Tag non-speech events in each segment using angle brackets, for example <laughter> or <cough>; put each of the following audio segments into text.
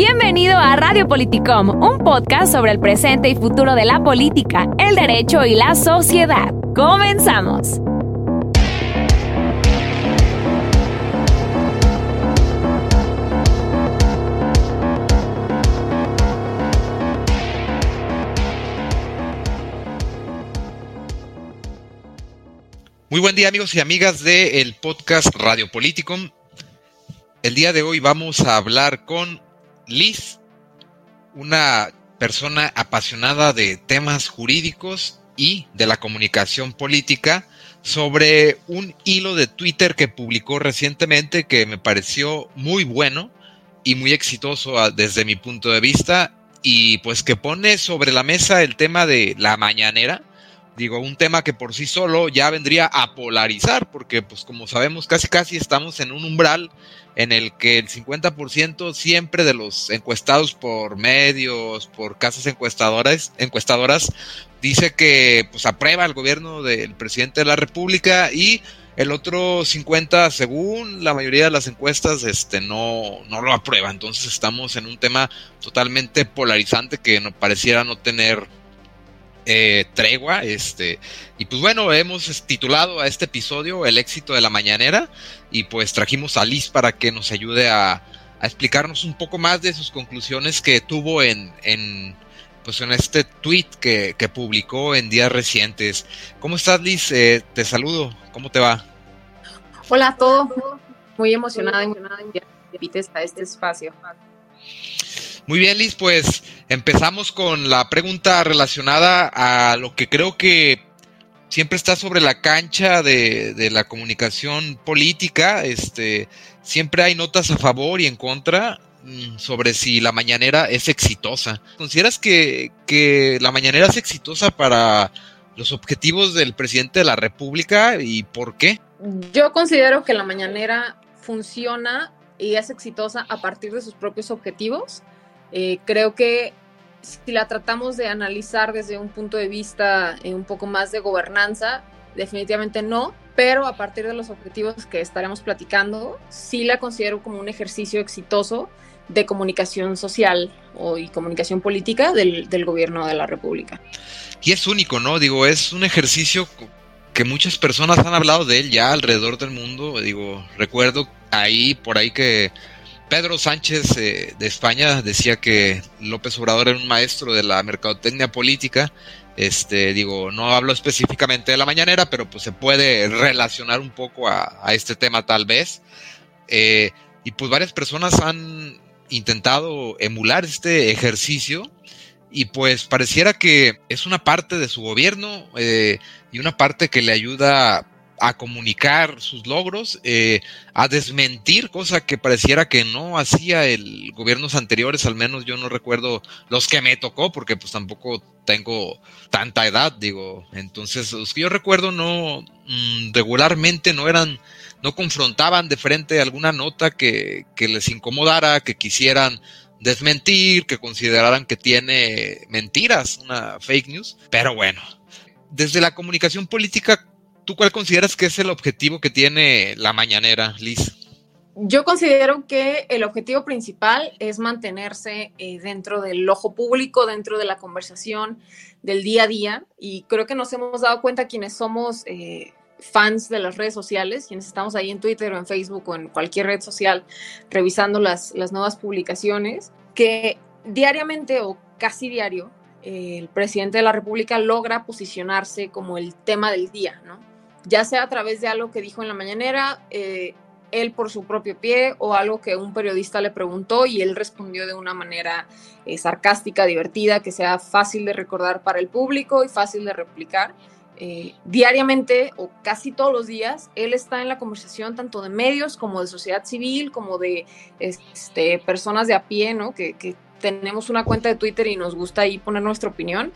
Bienvenido a Radio Politicom, un podcast sobre el presente y futuro de la política, el derecho y la sociedad. Comenzamos. Muy buen día amigos y amigas del podcast Radio Politicom. El día de hoy vamos a hablar con Liz, una persona apasionada de temas jurídicos y de la comunicación política, sobre un hilo de Twitter que publicó recientemente que me pareció muy bueno y muy exitoso ah, desde mi punto de vista y pues que pone sobre la mesa el tema de la mañanera digo, un tema que por sí solo ya vendría a polarizar, porque pues como sabemos casi casi estamos en un umbral en el que el 50% siempre de los encuestados por medios, por casas encuestadoras, encuestadoras, dice que pues aprueba el gobierno del presidente de la República y el otro 50, según la mayoría de las encuestas, este no, no lo aprueba. Entonces estamos en un tema totalmente polarizante que no pareciera no tener eh, tregua. Este, y pues bueno, hemos titulado a este episodio El éxito de la mañanera y pues trajimos a Liz para que nos ayude a, explicarnos un poco más de sus conclusiones que tuvo en, en pues en este tweet que, publicó en días recientes. ¿Cómo estás, Liz? Eh, te saludo. ¿Cómo te va? Hola a todos. Muy emocionada, emocionada que a este espacio. Muy bien, Liz, pues empezamos con la pregunta relacionada a lo que creo que siempre está sobre la cancha de, la comunicación política. Este, siempre hay notas a favor y en contra mm, sobre si la mañanera es exitosa. ¿Consideras que, que la mañanera es exitosa para los objetivos del presidente de la República y por qué? Yo considero que la mañanera funciona y es exitosa a partir de sus propios objetivos eh, creo que si la tratamos de analizar desde un punto de vista eh, un poco más de gobernanza, definitivamente no, pero a partir de los objetivos que estaremos platicando, sí la considero como un ejercicio exitoso de comunicación social o, y comunicación política del, del gobierno de la República. Y es único, ¿no? Digo, es un ejercicio que muchas personas han hablado de él ya alrededor del mundo. Digo, recuerdo ahí, por ahí que Pedro Sánchez eh, de España decía que López Obrador era un maestro de la mercadotecnia política. Este, digo, no hablo específicamente de la mañanera, pero pues se puede relacionar un poco a, este tema tal vez. Eh, y pues varias personas han intentado emular este ejercicio y pues pareciera que es una parte de su gobierno eh, y una parte que le ayuda a comunicar sus logros, eh, a desmentir, cosa que pareciera que no hacía el gobiernos anteriores, al menos yo no recuerdo los que me tocó, porque pues tampoco tengo tanta edad, digo, entonces los que yo recuerdo no mm, regularmente no eran, no confrontaban de frente alguna nota que, que les incomodara, que quisieran desmentir, que consideraran que tiene mentiras, una fake news, pero bueno, desde la comunicación política, ¿Tú cuál consideras que es el objetivo que tiene la mañanera, Liz? Yo considero que el objetivo principal es mantenerse eh, dentro del ojo público, dentro de la conversación del día a día. Y creo que nos hemos dado cuenta quienes somos eh, fans de las redes sociales, quienes estamos ahí en Twitter o en Facebook o en cualquier red social revisando las, las nuevas publicaciones, que diariamente o casi diario eh, el presidente de la República logra posicionarse como el tema del día, ¿no? Ya sea a través de algo que dijo en la mañanera, eh, él por su propio pie o algo que un periodista le preguntó y él respondió de una manera eh, sarcástica, divertida, que sea fácil de recordar para el público y fácil de replicar. Eh, diariamente o casi todos los días, él está en la conversación tanto de medios como de sociedad civil, como de este, personas de a pie, ¿no? Que, tenemos una cuenta de Twitter y nos gusta ahí poner nuestra opinión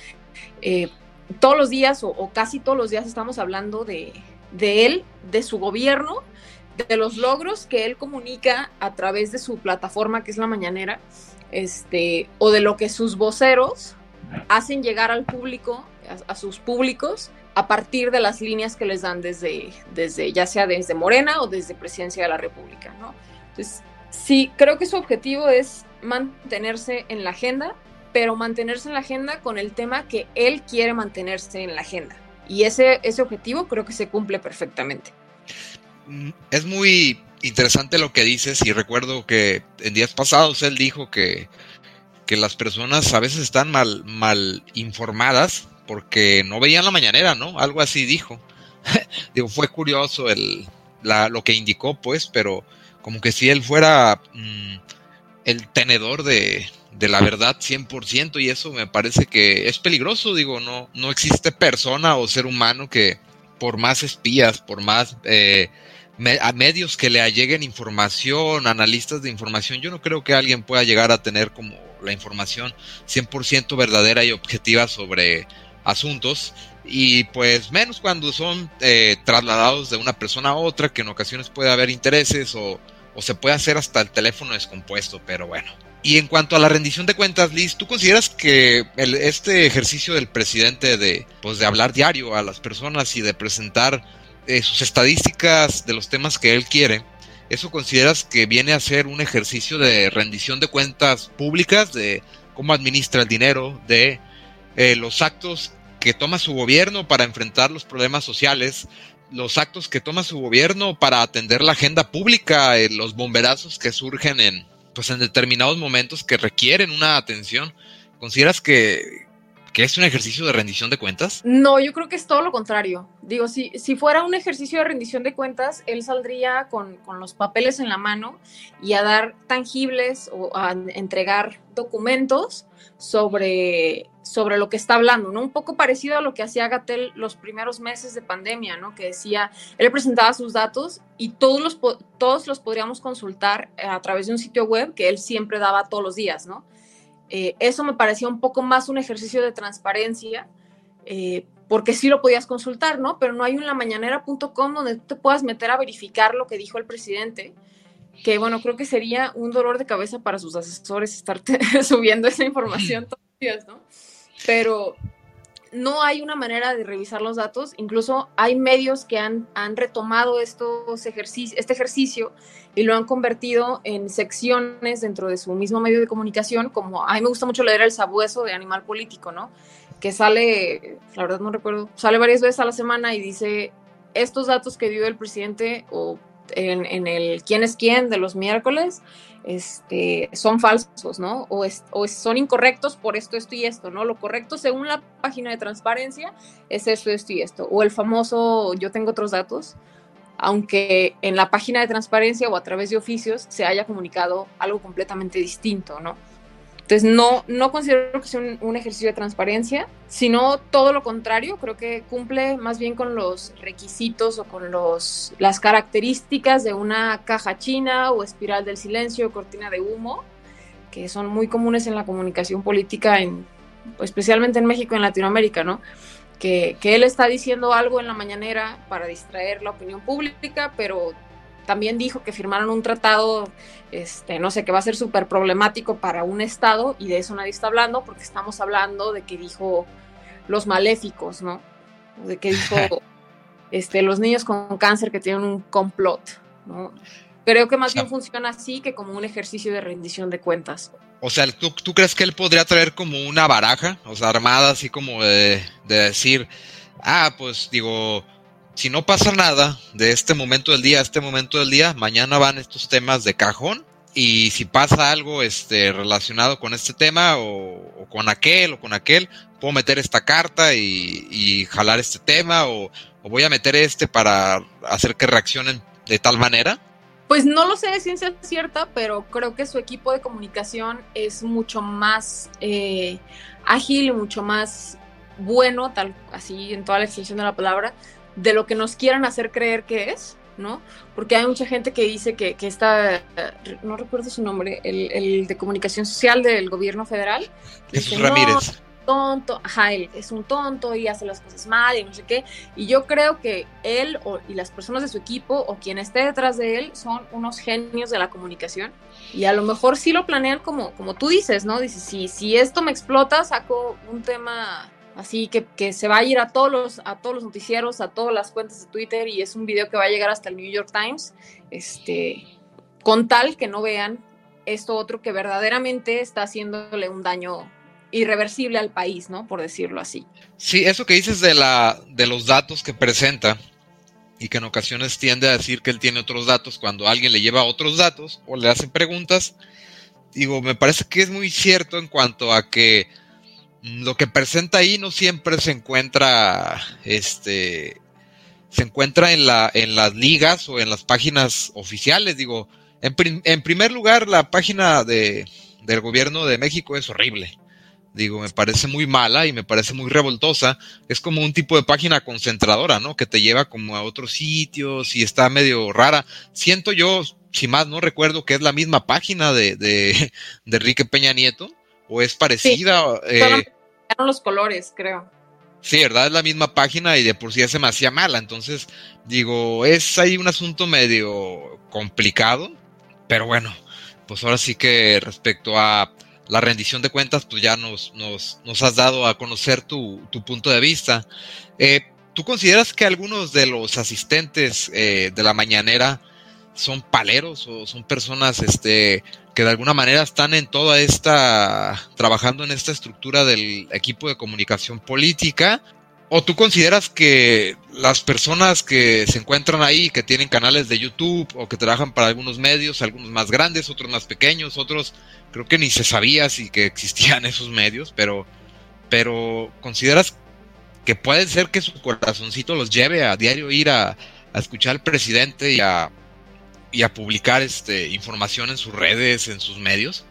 todos los días o, casi todos los días estamos hablando de, él, de su gobierno, de los logros que él comunica a través de su plataforma que es la mañanera, este, o de lo que sus voceros hacen llegar al público, a, sus públicos, a partir de las líneas que les dan desde, desde, ya sea desde Morena o desde Presidencia de la República, ¿no? Entonces, sí, creo que su objetivo es mantenerse en la agenda, pero mantenerse en la agenda con el tema que él quiere mantenerse en la agenda. Y ese, ese objetivo creo que se cumple perfectamente. Mm, es muy interesante lo que dices y recuerdo que en días pasados él dijo que, que las personas a veces están mal, mal informadas porque no veían la mañanera, ¿no? Algo así dijo. <laughs> Digo, fue curioso el, la, lo que indicó, pues, pero como que si él fuera mm, el tenedor de, de, la verdad 100% y eso me parece que es peligroso, digo, no, no existe persona o ser humano que por más espías, por más eh, a medios que le alleguen información, analistas de información, yo no creo que alguien pueda llegar a tener como la información 100% verdadera y objetiva sobre asuntos y pues menos cuando son eh, trasladados de una persona a otra, que en ocasiones puede haber intereses o, o, se puede hacer hasta el teléfono descompuesto, pero bueno. Y en cuanto a la rendición de cuentas, Liz, ¿tú consideras que este ejercicio del presidente de, pues, de hablar diario a las personas y de presentar eh, sus estadísticas de los temas que él quiere, eso consideras que viene a ser un ejercicio de rendición de cuentas públicas, de cómo administra el dinero, de eh, los actos que toma su gobierno para enfrentar los problemas sociales, los actos que toma su gobierno para atender la agenda pública, eh, los bomberazos que surgen en, pues en determinados momentos que requieren una atención. ¿Consideras que, que es un ejercicio de rendición de cuentas? No, yo creo que es todo lo contrario. Digo, si, si fuera un ejercicio de rendición de cuentas, él saldría con, con, los papeles en la mano y a dar tangibles o a entregar documentos sobre, sobre lo que está hablando, ¿no? Un poco parecido a lo que hacía Gatel los primeros meses de pandemia, ¿no? Que decía, él presentaba sus datos y todos los, todos los podríamos consultar a través de un sitio web que él siempre daba todos los días, ¿no? Eh, eso me parecía un poco más un ejercicio de transparencia, eh, porque sí lo podías consultar, ¿no? Pero no hay un lamañanera.com donde tú te puedas meter a verificar lo que dijo el presidente, que bueno, creo que sería un dolor de cabeza para sus asesores estar <laughs> subiendo esa información todos los días, ¿no? Pero no hay una manera de revisar los datos, incluso hay medios que han, han retomado estos este ejercicio y lo han convertido en secciones dentro de su mismo medio de comunicación, como a mí me gusta mucho leer El Sabueso de Animal Político, ¿no? Que sale, la verdad no recuerdo, sale varias veces a la semana y dice estos datos que dio el presidente o en, en el quién es quién de los miércoles este, son falsos, ¿no? O, o, son incorrectos por esto, esto y esto, ¿no? Lo correcto según la página de transparencia es esto, esto y esto. O el famoso yo tengo otros datos, aunque en la página de transparencia o a través de oficios se haya comunicado algo completamente distinto, ¿no? Entonces, no, no considero que sea un, ejercicio de transparencia, sino todo lo contrario, creo que cumple más bien con los requisitos o con los, las características de una caja china o espiral del silencio cortina de humo, que son muy comunes en la comunicación política, en, especialmente en México y en Latinoamérica, ¿no? Que, que él está diciendo algo en la mañanera para distraer la opinión pública, pero también dijo que firmaron un tratado, este, no sé, que va a ser súper problemático para un Estado y de eso nadie está hablando porque estamos hablando de que dijo los maléficos, ¿no? De que dijo <laughs> este, los niños con cáncer que tienen un complot, ¿no? Creo que más bien funciona así que como un ejercicio de rendición de cuentas. O sea, ¿tú, ¿tú, crees que él podría traer como una baraja, o sea, armada así como de, de decir, ah, pues digo, si no pasa nada de este momento del día a este momento del día, mañana van estos temas de cajón. Y si pasa algo este, relacionado con este tema o, con aquel o con aquel, puedo meter esta carta y, jalar este tema o, voy a meter este para hacer que reaccionen de tal manera. Pues no lo sé de ciencia cierta, pero creo que su equipo de comunicación es mucho más eh, ágil y mucho más bueno, tal así en toda la extensión de la palabra, de lo que nos quieran hacer creer que es, ¿no? Porque hay mucha gente que dice que, que está, no recuerdo su nombre, el, de comunicación social del gobierno federal. Jesús Ramírez. tonto, ajá, él es un tonto y hace las cosas mal y no sé qué. Y yo creo que él y las personas de su equipo o quien esté detrás de él son unos genios de la comunicación. Y a lo mejor sí lo planean como, como tú dices, ¿no? Dices, si, si esto me explota, saco un tema Así que, se va a ir a todos, los, a todos los noticieros, a todas las cuentas de Twitter y es un video que va a llegar hasta el New York Times, este, con tal que no vean esto otro que verdaderamente está haciéndole un daño irreversible al país, ¿no? Por decirlo así. Sí, eso que dices de, la, de los datos que presenta y que en ocasiones tiende a decir que él tiene otros datos cuando alguien le lleva otros datos o le hacen preguntas, digo, me parece que es muy cierto en cuanto a que lo que presenta ahí no siempre se encuentra, este, se encuentra en, la, en las ligas o en las páginas oficiales. Digo, en, en primer lugar, la página de, del gobierno de México es horrible. Digo, me parece muy mala y me parece muy revoltosa. Es como un tipo de página concentradora, ¿no? Que te lleva como a otros sitios y está medio rara. Siento yo, si más no recuerdo, que es la misma página de, de, de Enrique Peña Nieto o es parecida. Sí, eh, los colores, creo. Sí, ¿verdad? Es la misma página y de por sí ya se me hacía mala. Entonces, digo, es ahí un asunto medio complicado, pero bueno, pues ahora sí que respecto a la rendición de cuentas, pues ya nos, nos, nos has dado a conocer tu, tu punto de vista. Eh, ¿Tú consideras que algunos de los asistentes eh, de la mañanera son paleros o son personas este, que de alguna manera están en toda esta, trabajando en esta estructura del equipo de comunicación política. ¿O tú consideras que las personas que se encuentran ahí, que tienen canales de YouTube o que trabajan para algunos medios, algunos más grandes, otros más pequeños, otros creo que ni se sabía si que existían <laughs> esos medios, pero, pero consideras que puede ser que su corazoncito los lleve a diario ir a, a escuchar al presidente y a, y a publicar este, información en sus redes, en sus medios?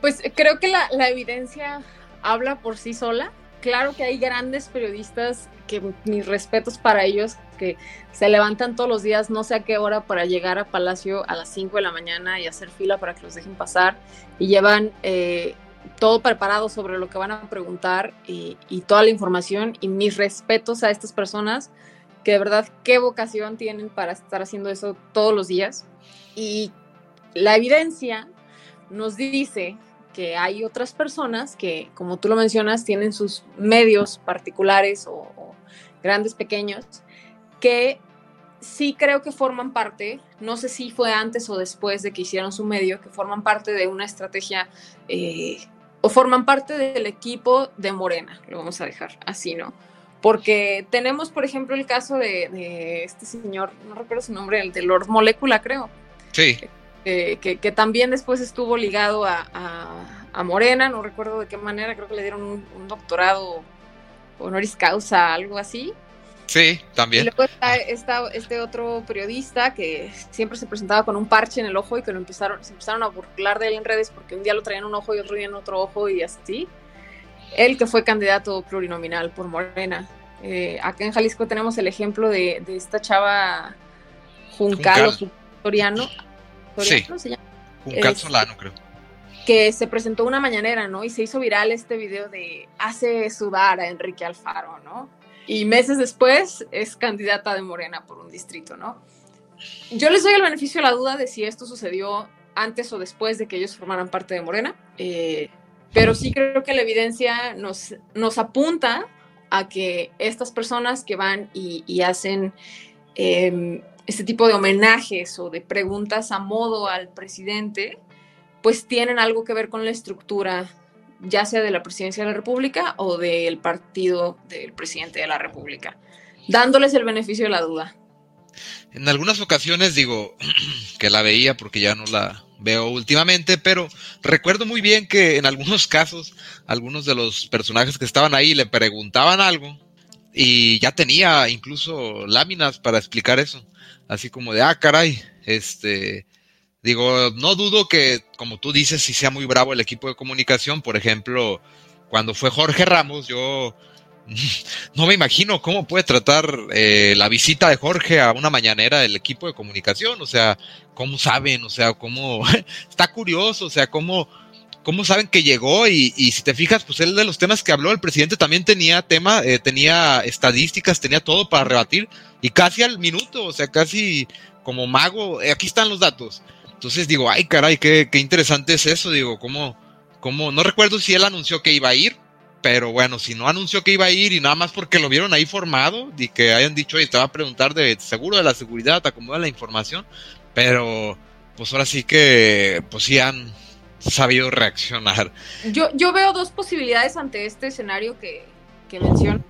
Pues creo que la, evidencia habla por sí sola. Claro que hay grandes periodistas que mis respetos para ellos, que se levantan todos los días, no sé a qué hora, para llegar a Palacio a las 5 de la mañana y hacer fila para que los dejen pasar y llevan eh, todo preparado sobre lo que van a preguntar y, y toda la información. Y mis respetos a estas personas que de verdad qué vocación tienen para estar haciendo eso todos los días. Y la evidencia nos dice que hay otras personas que, como tú lo mencionas, tienen sus medios particulares o, o grandes, pequeños, que sí creo que forman parte, no sé si fue antes o después de que hicieron su medio, que forman parte de una estrategia eh, o forman parte del equipo de Morena, lo vamos a dejar así, ¿no? Porque tenemos, por ejemplo, el caso de, de este señor, no recuerdo su nombre, el de Lord Molecula, creo. Sí. Eh, que, que, también después estuvo ligado a, a, a, Morena, no recuerdo de qué manera, creo que le dieron un, un doctorado honoris causa, algo así. Sí, también. Y luego está, está, este otro periodista que siempre se presentaba con un parche en el ojo y que lo empezaron, se empezaron a burlar de él en redes porque un día lo traían un ojo y otro día en otro ojo y así. Él que fue candidato plurinominal por Morena. Eh, acá en Jalisco tenemos el ejemplo de, de esta chava Juncal, Juncal. o Soriano. ¿Soriano sí. se llama? Juncal es, Solano, creo. Que se presentó una mañanera, ¿no? Y se hizo viral este video de hace sudar a Enrique Alfaro, ¿no? Y meses después es candidata de Morena por un distrito, ¿no? Yo les doy el beneficio de la duda de si esto sucedió antes o después de que ellos formaran parte de Morena. Eh, pero sí creo que la evidencia nos, nos apunta a que estas personas que van y, hacen eh, este tipo de homenajes o de preguntas a modo al presidente, pues tienen algo que ver con la estructura, ya sea de la presidencia de la República o del partido del presidente de la República, dándoles el beneficio de la duda. En algunas ocasiones digo <clears throat> que la veía porque ya no la, veo últimamente, pero recuerdo muy bien que en algunos casos, algunos de los personajes que estaban ahí le preguntaban algo y ya tenía incluso láminas para explicar eso, así como de, ah, caray, este, digo, no dudo que, como tú dices, si sea muy bravo el equipo de comunicación, por ejemplo, cuando fue Jorge Ramos, yo <laughs> no me imagino cómo puede tratar eh, la visita de Jorge a una mañanera del equipo de comunicación, o sea, cómo saben, o sea, cómo <laughs> está curioso, o sea, cómo, cómo saben que llegó y, si te fijas, pues él de los temas que habló, el presidente también tenía tema, eh, tenía estadísticas, tenía todo para rebatir. Y casi al minuto, o sea, casi como mago, eh, aquí están los datos. Entonces digo, ay caray, qué, qué interesante es eso, digo, cómo, cómo, no recuerdo si él anunció que iba a ir, pero bueno, si no anunció que iba a ir y nada más porque lo vieron ahí formado y que hayan dicho, te va a preguntar de seguro de la seguridad, te acomoda la información, pero pues ahora sí que, pues sí han sabido reaccionar. Yo, yo veo dos posibilidades ante este escenario que, que menciono.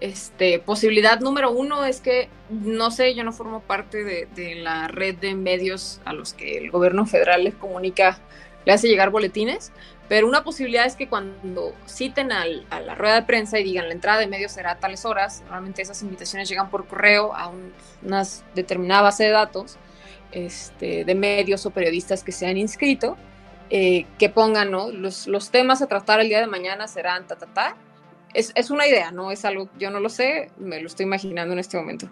Este, posibilidad número uno es que, no sé, yo no formo parte de, de, la red de medios a los que el gobierno federal les comunica, le hace llegar boletines, pero una posibilidad es que cuando citen a la rueda de prensa y digan la entrada de medios será a tales horas, normalmente esas invitaciones llegan por correo a un, unas determinada base de datos este, de medios o periodistas que se han inscrito, eh, que pongan. Los, temas a tratar el día de mañana serán ta, ta, ta, es, es, una idea, no es algo, yo no lo sé, me lo estoy imaginando en este momento.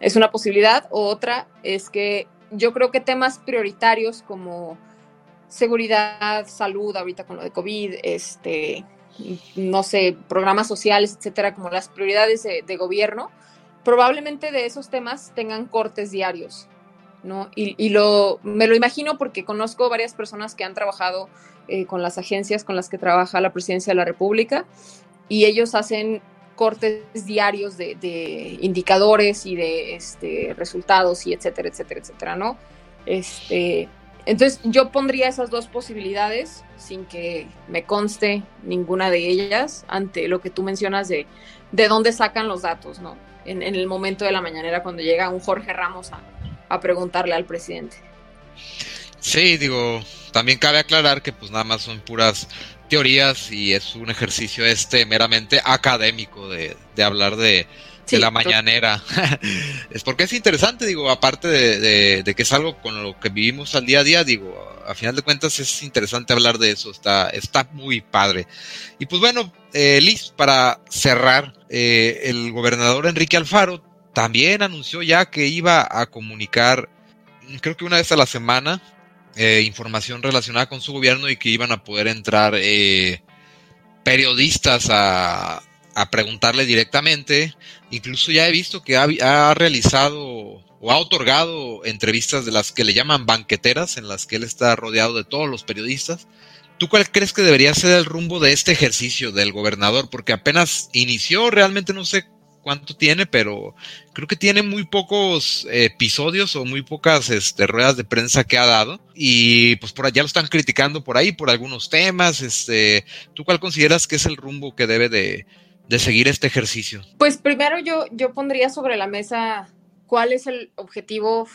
Es una posibilidad. Otra es que yo creo que temas prioritarios como seguridad, salud, ahorita con lo de COVID, este, no sé, programas sociales, etcétera, como las prioridades de, de gobierno, probablemente de esos temas tengan cortes diarios, ¿no? Y, y, lo, me lo imagino porque conozco varias personas que han trabajado eh, con las agencias con las que trabaja la presidencia de la República y ellos hacen cortes diarios de, de indicadores y de este, resultados y etcétera, etcétera, etcétera, ¿no? Este, entonces yo pondría esas dos posibilidades sin que me conste ninguna de ellas ante lo que tú mencionas de, de dónde sacan los datos, ¿no? En, el momento de la mañanera cuando llega un Jorge Ramos a, a preguntarle al presidente. Sí, digo, también cabe aclarar que pues nada más son puras teorías y es un ejercicio este meramente académico de, de hablar de, sí, de la mañanera. <laughs> es porque es interesante, digo, aparte de, de, de, que es algo con lo que vivimos al día a día, digo, a final de cuentas es interesante hablar de eso, está, está muy padre. Y pues bueno, eh, Liz, para cerrar, eh, el gobernador Enrique Alfaro también anunció ya que iba a comunicar, creo que una vez a la semana, eh, información relacionada con su gobierno y que iban a poder entrar periodistas a, a, preguntarle directamente. Incluso ya he visto que ha, ha, realizado o ha otorgado entrevistas de las que le llaman banqueteras, en las que él está rodeado de todos los periodistas. ¿Tú cuál crees que debería ser el rumbo de este ejercicio del gobernador? Porque apenas inició, realmente no sé cuánto tiene, pero creo que tiene muy pocos episodios o muy pocas este, ruedas de prensa que ha dado. Y pues por allá lo están criticando por ahí, por algunos temas. Este, ¿Tú cuál consideras que es el rumbo que debe de, de seguir este ejercicio? Pues primero yo, yo pondría sobre la mesa cuál es el objetivo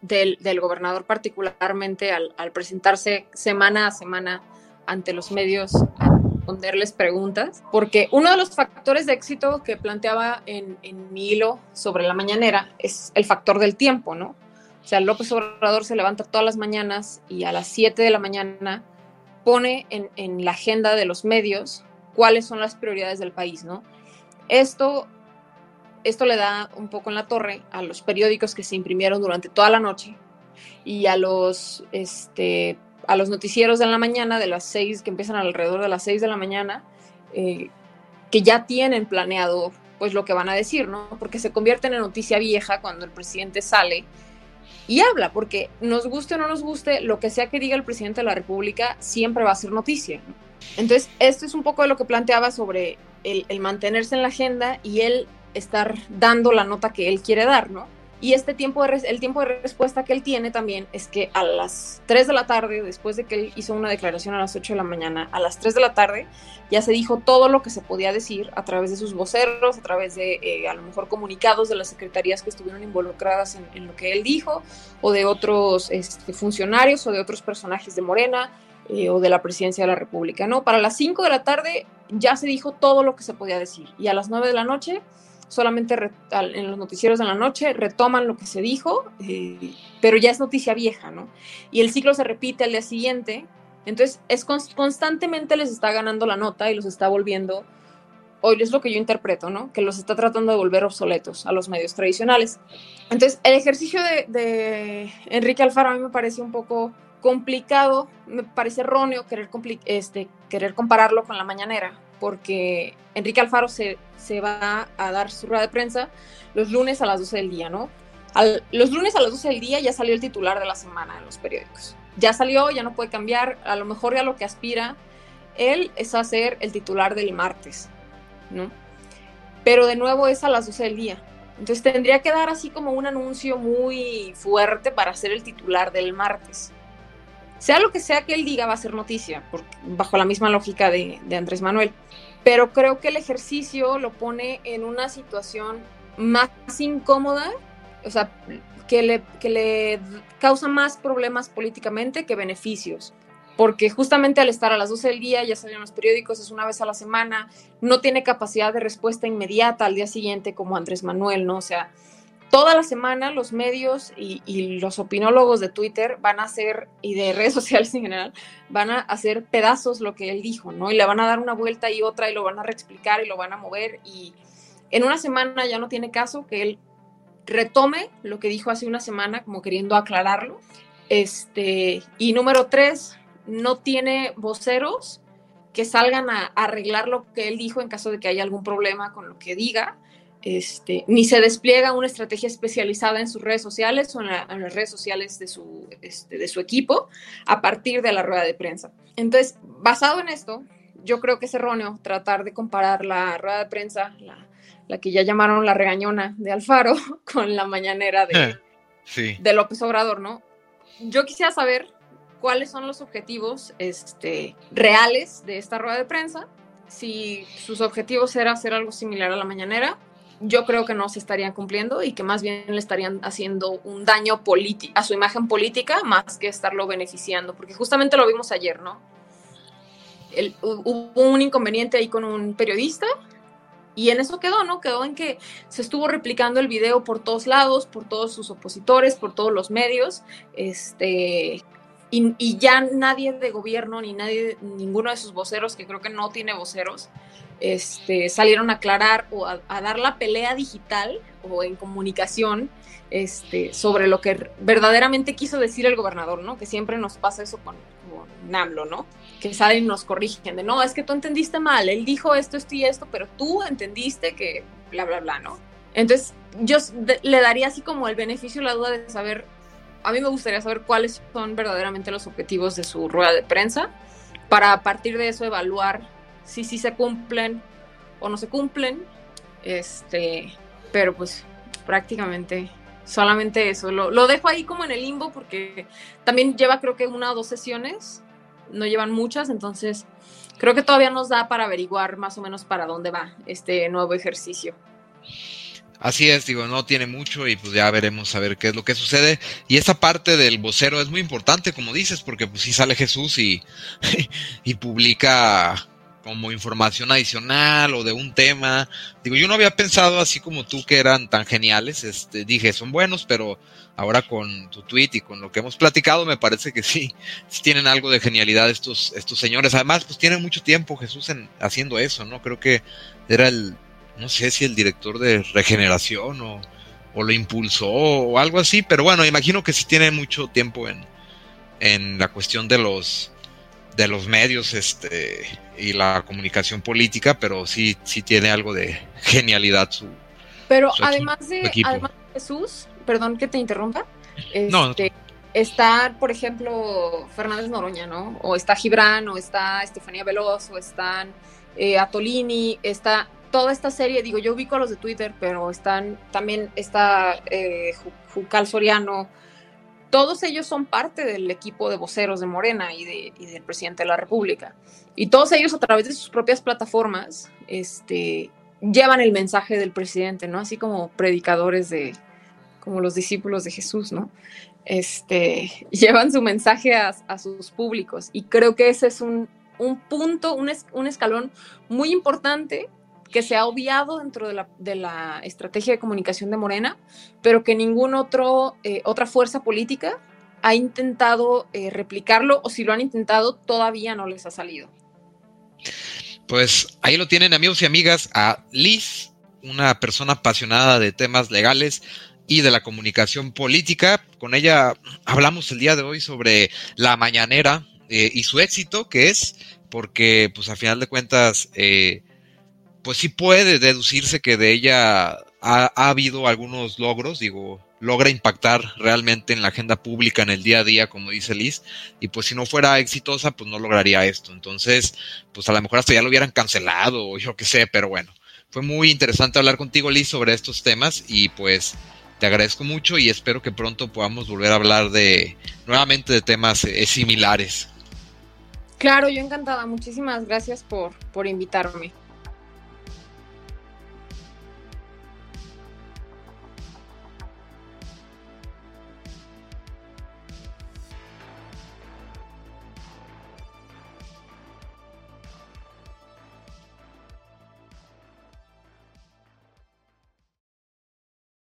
del, del gobernador particularmente al, al, presentarse semana a semana ante los medios responderles preguntas, porque uno de los factores de éxito que planteaba en, en, mi hilo sobre la mañanera es el factor del tiempo, ¿no? O sea, López Obrador se levanta todas las mañanas y a las 7 de la mañana pone en, en, la agenda de los medios cuáles son las prioridades del país, ¿no? Esto, esto le da un poco en la torre a los periódicos que se imprimieron durante toda la noche y a los este, a los noticieros de la mañana, de las seis, que empiezan alrededor de las seis de la mañana, eh, que ya tienen planeado pues lo que van a decir, ¿no? Porque se convierten en noticia vieja cuando el presidente sale y habla, porque nos guste o no nos guste, lo que sea que diga el presidente de la República siempre va a ser noticia. ¿no? Entonces, esto es un poco de lo que planteaba sobre el, mantenerse en la agenda y él estar dando la nota que él quiere dar, ¿no? Y este tiempo de el tiempo de respuesta que él tiene también es que a las 3 de la tarde, después de que él hizo una declaración a las 8 de la mañana, a las 3 de la tarde ya se dijo todo lo que se podía decir a través de sus voceros, a través de eh, a lo mejor comunicados de las secretarías que estuvieron involucradas en, en lo que él dijo, o de otros este, funcionarios o de otros personajes de Morena. Eh, o de la presidencia de la República, ¿no? Para las 5 de la tarde ya se dijo todo lo que se podía decir y a las 9 de la noche solamente en los noticieros de la noche retoman lo que se dijo, eh, pero ya es noticia vieja, ¿no? Y el ciclo se repite al día siguiente, entonces es constantemente les está ganando la nota y los está volviendo, hoy es lo que yo interpreto, ¿no? Que los está tratando de volver obsoletos a los medios tradicionales. Entonces, el ejercicio de, de Enrique Alfaro a mí me parece un poco complicado, me parece erróneo querer, este, querer compararlo con la mañanera, porque Enrique Alfaro se, se, va a dar su rueda de prensa los lunes a las 12 del día, ¿no? Al, los lunes a las 12 del día ya salió el titular de la semana en los periódicos. Ya salió, ya no puede cambiar, a lo mejor ya lo que aspira él es a ser el titular del martes, ¿no? Pero de nuevo es a las 12 del día. Entonces tendría que dar así como un anuncio muy fuerte para ser el titular del martes. Sea lo que sea que él diga, va a ser noticia, bajo la misma lógica de, de Andrés Manuel. Pero creo que el ejercicio lo pone en una situación más incómoda, o sea, que le, que le causa más problemas políticamente que beneficios. Porque justamente al estar a las 12 del día, ya salen los periódicos, es una vez a la semana, no tiene capacidad de respuesta inmediata al día siguiente como Andrés Manuel, ¿no? O sea, toda la semana los medios y, los opinólogos de Twitter van a hacer, y de redes <laughs> sociales en general, van a hacer pedazos lo que él dijo, ¿no? Y le van a dar una vuelta y otra y lo van a reexplicar y lo van a mover y en una semana ya no tiene caso que él retome lo que dijo hace una semana, como queriendo aclararlo. Este, y número tres, no tiene voceros que salgan a, arreglar lo que él dijo en caso de que haya algún problema con lo que diga. Este, ni se despliega una estrategia especializada en sus redes sociales o en, las redes sociales de su, este, de su equipo a partir de la rueda de prensa. Entonces, basado en esto, yo creo que es erróneo tratar de comparar la rueda de prensa, la, la que ya llamaron la regañona de Alfaro, <laughs> con la mañanera de, de López Obrador, ¿no? Yo quisiera saber cuáles son los objetivos este, reales de esta rueda de prensa. Si sus objetivos era hacer algo similar a la mañanera, yo creo que no se estarían cumpliendo y que más bien le estarían haciendo un daño a su imagen política más que estarlo beneficiando, porque justamente lo vimos ayer, ¿no? hubo un inconveniente ahí con un periodista y en eso quedó, ¿no? Quedó en que se estuvo replicando el video por todos lados, por todos sus opositores, por todos los medios, este, y, ya nadie de gobierno, ni nadie, ninguno de sus voceros, que creo que no tiene voceros, este, salieron a aclarar o a, dar la pelea digital o en comunicación este, sobre lo que verdaderamente quiso decir el gobernador, ¿no? Que siempre nos pasa eso con, con NAMLO, ¿no? que salen y nos corrigen de, no, es que tú entendiste mal, él dijo esto, esto y esto, pero tú entendiste que bla, bla, bla, ¿no? Entonces, yo le daría así como el beneficio, la duda de saber, a mí me gustaría saber cuáles son verdaderamente los objetivos de su rueda de prensa, para a partir de eso evaluar si sí se cumplen o no se cumplen, este, pero pues prácticamente solamente eso, lo, lo dejo ahí como en el limbo porque también lleva creo que una o dos sesiones. No llevan muchas, entonces creo que todavía nos da para averiguar más o menos para dónde va este nuevo ejercicio. Así es, digo, no tiene mucho y pues ya veremos a ver qué es lo que sucede. Y esa parte del vocero es muy importante, como dices, porque pues si sale Jesús y, <laughs> y publica como información adicional o de un tema. Digo, yo no había pensado así como tú que eran tan geniales. Este, dije, son buenos, pero ahora con tu tweet y con lo que hemos platicado, me parece que sí, sí tienen algo de genialidad estos, estos señores. Además, pues tienen mucho tiempo Jesús en, haciendo eso, ¿no? Creo que era el, no sé si el director de regeneración o, o lo impulsó o algo así, pero bueno, imagino que sí tiene mucho tiempo en, en la cuestión de los de los medios este y la comunicación política, pero sí sí tiene algo de genialidad su Pero además de además de Jesús, perdón que te interrumpa. Este, está, por ejemplo, Fernández Noroña, ¿no? O está Gibran, o está Estefanía Veloz, o están eh, Atolini, está toda esta serie, digo, yo ubico a los de Twitter, pero están también está eh, Jucal Soriano, todos ellos son parte del equipo de voceros de Morena y, de, y, del presidente de la República. Y todos ellos a través de sus propias plataformas este, llevan el mensaje del presidente, ¿no? Así como predicadores de, como los discípulos de Jesús, ¿no? Este, <laughs> llevan su mensaje a, sus públicos y creo que ese es un, punto, un, escalón muy importante que se ha obviado dentro de la, estrategia de comunicación de Morena, pero que ninguna eh, otra fuerza política ha intentado eh, replicarlo o si lo han intentado todavía no les ha salido. Pues ahí lo tienen amigos y amigas a Liz, una persona apasionada de temas legales, y de la comunicación política. Con ella hablamos el día de hoy sobre la mañanera eh, y su éxito, que es porque, pues a final de cuentas, eh, pues sí puede deducirse que de ella ha, habido algunos logros, digo, logra impactar realmente en la agenda pública en el día a día, como dice Liz, y pues si no fuera exitosa, pues no lograría esto. Entonces, pues a lo mejor hasta ya lo hubieran cancelado o yo qué sé, pero bueno, Fue muy interesante hablar contigo, Liz, sobre estos temas y pues te agradezco mucho y espero que pronto podamos volver a hablar de nuevamente de temas eh, similares. Claro, yo encantada. Muchísimas gracias por, por invitarme.